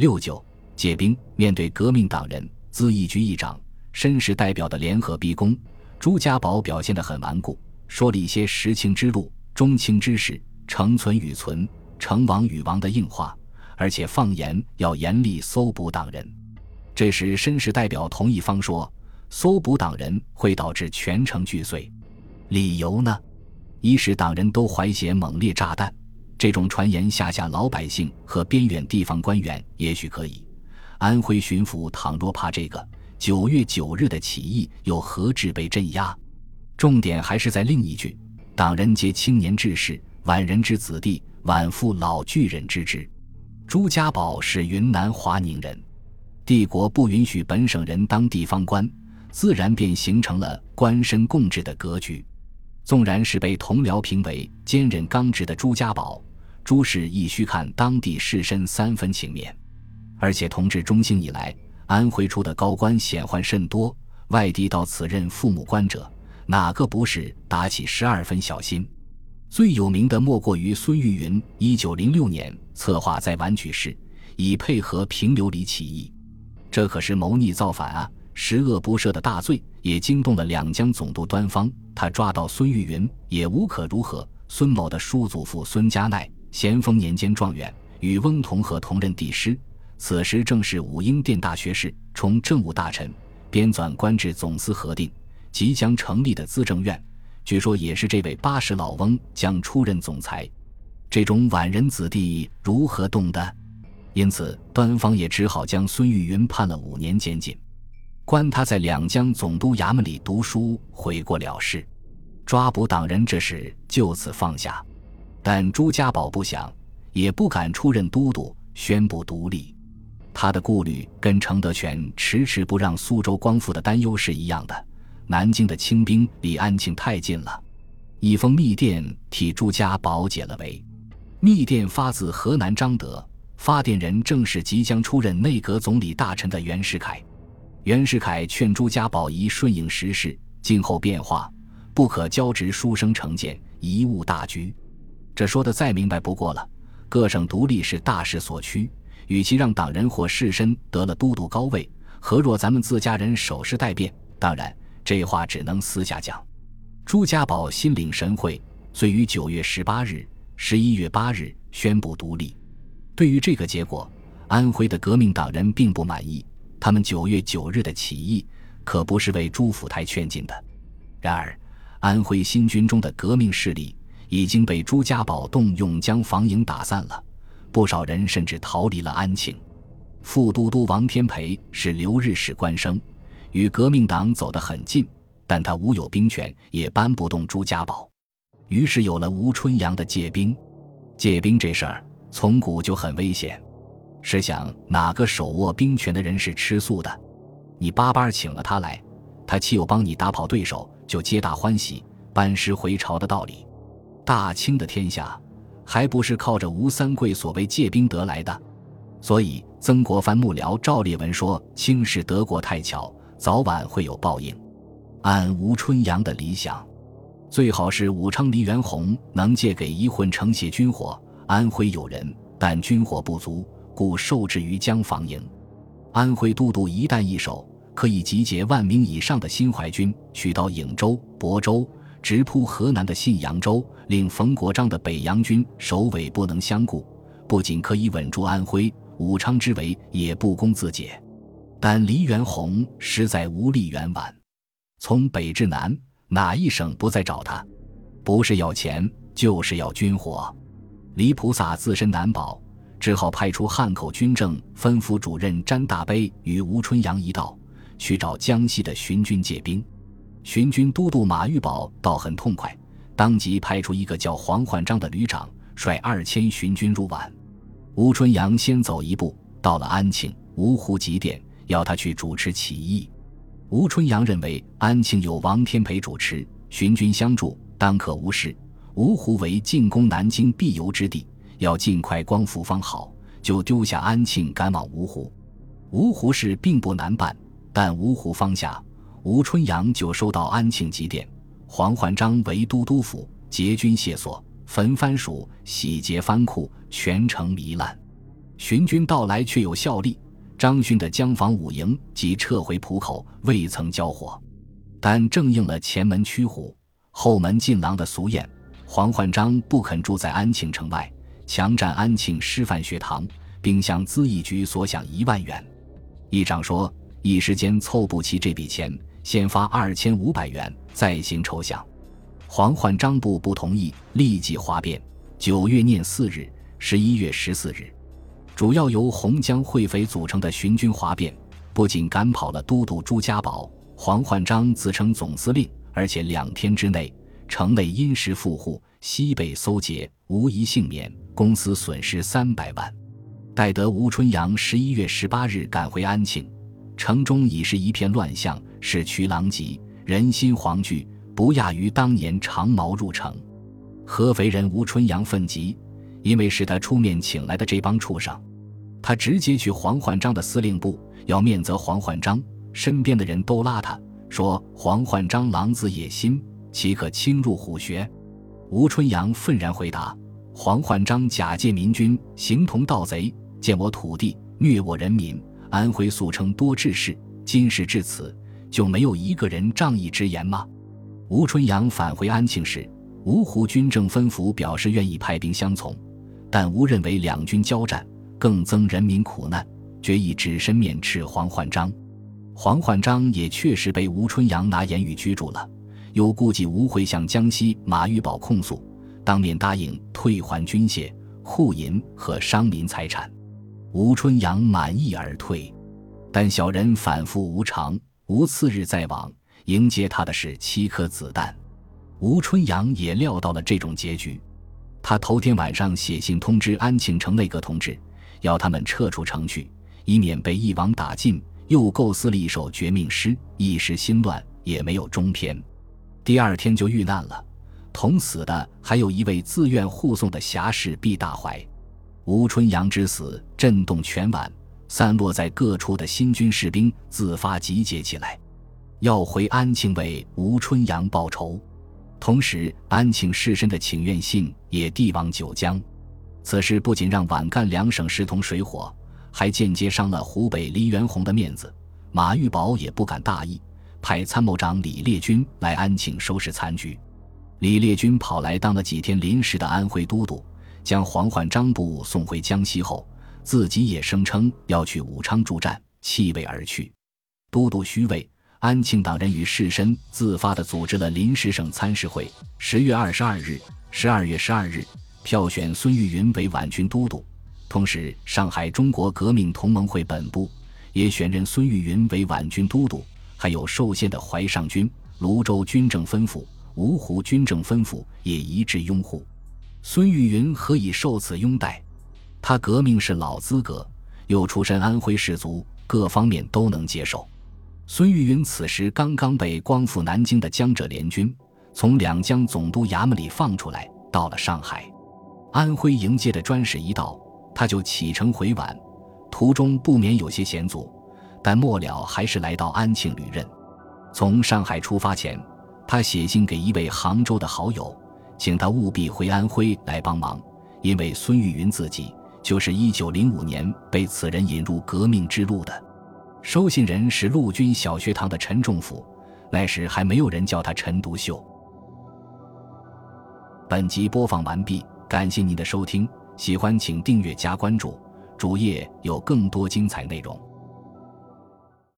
六九借兵，面对革命党人、自义局议长、绅士代表的联合逼宫，朱家宝表现得很顽固，说了一些实情之路、中情之事、成存与存、成亡与亡的硬话，而且放言要严厉搜捕党人。这时，绅士代表同一方说，搜捕党人会导致全城俱碎。理由呢？一是党人都怀写猛烈炸弹。这种传言吓吓老百姓和边远地方官员，也许可以。安徽巡抚倘若怕这个，九月九日的起义又何至被镇压？重点还是在另一句：党人皆青年志士，晚人之子弟，晚父老巨人之职。朱家宝是云南华宁人，帝国不允许本省人当地方官，自然便形成了官绅共治的格局。纵然是被同僚评为坚韧刚直的朱家宝。诸事亦需看当地士绅三分情面，而且同治中兴以来，安徽出的高官显宦甚多，外地到此任父母官者，哪个不是打起十二分小心？最有名的莫过于孙玉云。一九零六年策划在皖举事，以配合平流里起义，这可是谋逆造反啊，十恶不赦的大罪，也惊动了两江总督端方。他抓到孙玉云也无可如何。孙某的叔祖父孙家鼐。咸丰年间状元，与翁同龢同任帝师。此时正是武英殿大学士，充政务大臣，编纂官制总司核定，即将成立的资政院，据说也是这位八十老翁将出任总裁。这种晚人子弟如何动的？因此，端方也只好将孙玉云判了五年监禁，关他在两江总督衙门里读书，悔过了事。抓捕党人这事就此放下。但朱家宝不想，也不敢出任都督，宣布独立。他的顾虑跟程德全迟迟不让苏州光复的担忧是一样的。南京的清兵离安庆太近了，一封密电替朱家宝解了围。密电发自河南张德，发电人正是即将出任内阁总理大臣的袁世凯。袁世凯劝朱家宝宜顺应时势，静候变化，不可交直书生成见，贻误大局。这说的再明白不过了。各省独立是大势所趋，与其让党人或士绅得了都督高位，何若咱们自家人守势待变？当然，这话只能私下讲。朱家宝心领神会，遂于九月十八日、十一月八日宣布独立。对于这个结果，安徽的革命党人并不满意。他们九月九日的起义可不是为朱福台劝进的。然而，安徽新军中的革命势力。已经被朱家宝动用将防营打散了，不少人甚至逃离了安庆。副都督王天培是留日使官生，与革命党走得很近，但他无有兵权，也搬不动朱家宝。于是有了吴春阳的借兵。借兵这事儿从古就很危险。试想，哪个手握兵权的人是吃素的？你巴巴请了他来，他岂有帮你打跑对手就皆大欢喜、班师回朝的道理？大清的天下，还不是靠着吴三桂所谓借兵得来的？所以曾国藩幕僚赵烈文说：“清是德国太巧，早晚会有报应。”按吴春阳的理想，最好是武昌黎元洪能借给一混城卸军火。安徽有人，但军火不足，故受制于江防营。安徽都督一旦易手，可以集结万名以上的新淮军，取到颍州、亳州。直扑河南的信阳州，令冯国璋的北洋军首尾不能相顾，不仅可以稳住安徽、武昌之围，也不攻自解。但黎元洪实在无力援皖，从北至南，哪一省不再找他？不是要钱，就是要军火。黎菩萨自身难保，只好派出汉口军政分府主任詹大悲与吴春阳一道，去找江西的巡军借兵。巡军都督马玉宝倒很痛快，当即派出一个叫黄焕章的旅长，率二千巡军入皖。吴春阳先走一步，到了安庆，芜湖急电要他去主持起义。吴春阳认为安庆有王天培主持，巡军相助，当可无事。芜湖为进攻南京必由之地，要尽快光复方好，就丢下安庆赶往芜湖。芜湖事并不难办，但芜湖方下。吴春阳就收到安庆急电，黄焕章为都督府，结军卸所，焚藩署，洗劫藩库，全城糜烂。巡军到来却有效力。张勋的江防五营即撤回浦口，未曾交火，但正应了前门驱虎、后门进狼的俗谚。黄焕章不肯住在安庆城外，强占安庆师范学堂，并向资义局索想一万元。议长说一时间凑不齐这笔钱，先发二千五百元，再行筹饷。黄焕章部不同意，立即哗变。九月廿四日，十一月十四日。主要由洪江会匪组成的巡军哗变，不仅赶跑了都督朱家宝、黄焕章自称总司令，而且两天之内，城内殷实富户，西北搜劫，无一幸免，公司损失三百万。待得吴春阳十一月十八日赶回安庆，城中已是一片乱象，市渠狼藉，人心惶惧，不亚于当年长毛入城。合肥人吴春阳愤极，因为是他出面请来的这帮畜生。他直接去黄焕章的司令部要面责黄焕章，身边的人都拉他说：“黄焕章狼子野心，岂可轻入虎穴？”吴春阳愤然回答：“黄焕章假借民军，形同盗贼，见我土地，虐我人民。安徽素称多治事，今事至此，就没有一个人仗义直言吗？”吴春阳返回安庆时，芜湖军政分府表示愿意派兵相从，但吴认为两军交战。更增人民苦难，决意只身面斥黄焕章。黄焕章也确实被吴春阳拿言语拘住了，又顾忌吴会向江西马玉宝控诉，当面答应退还军械、库银和商民财产。吴春阳满意而退，但小人反复无常。吴次日再往迎接他的是七颗子弹。吴春阳也料到了这种结局，他头天晚上写信通知安庆城内阁同志。要他们撤出城去，以免被一网打尽。又构思了一首绝命诗，一时心乱，也没有中篇。第二天就遇难了。同死的还有一位自愿护送的侠士毕大怀。吴春阳之死震动全皖，散落在各处的新军士兵自发集结起来，要回安庆为吴春阳报仇。同时，安庆士绅的请愿信也递往九江。此事不仅让皖赣两省势同水火，还间接伤了湖北黎元洪的面子。马玉宝也不敢大意，派参谋长李烈钧来安庆收拾残局。李烈钧跑来当了几天临时的安徽都督，将黄焕章部送回江西后，自己也声称要去武昌助战，弃位而去。都督虚位，安庆党人与士绅自发地组织了临时省参事会。十月二十二日、十二月十二日。票选孙玉云为皖军都督，同时上海中国革命同盟会本部也选任孙玉云为皖军都督，还有受限的淮上军、泸州军政分府、芜湖军政分府也一致拥护。孙玉云何以受此拥戴？他革命是老资格，又出身安徽士族，各方面都能接受。孙玉云此时刚刚被光复南京的江浙联军从两江总督衙门里放出来，到了上海。安徽迎接的专使一到，他就启程回皖，途中不免有些险阻，但末了还是来到安庆履任。从上海出发前，他写信给一位杭州的好友，请他务必回安徽来帮忙，因为孙玉云自己就是一九零五年被此人引入革命之路的。收信人是陆军小学堂的陈仲甫，那时还没有人叫他陈独秀。本集播放完毕。感谢您的收听，喜欢请订阅加关注，主页有更多精彩内容。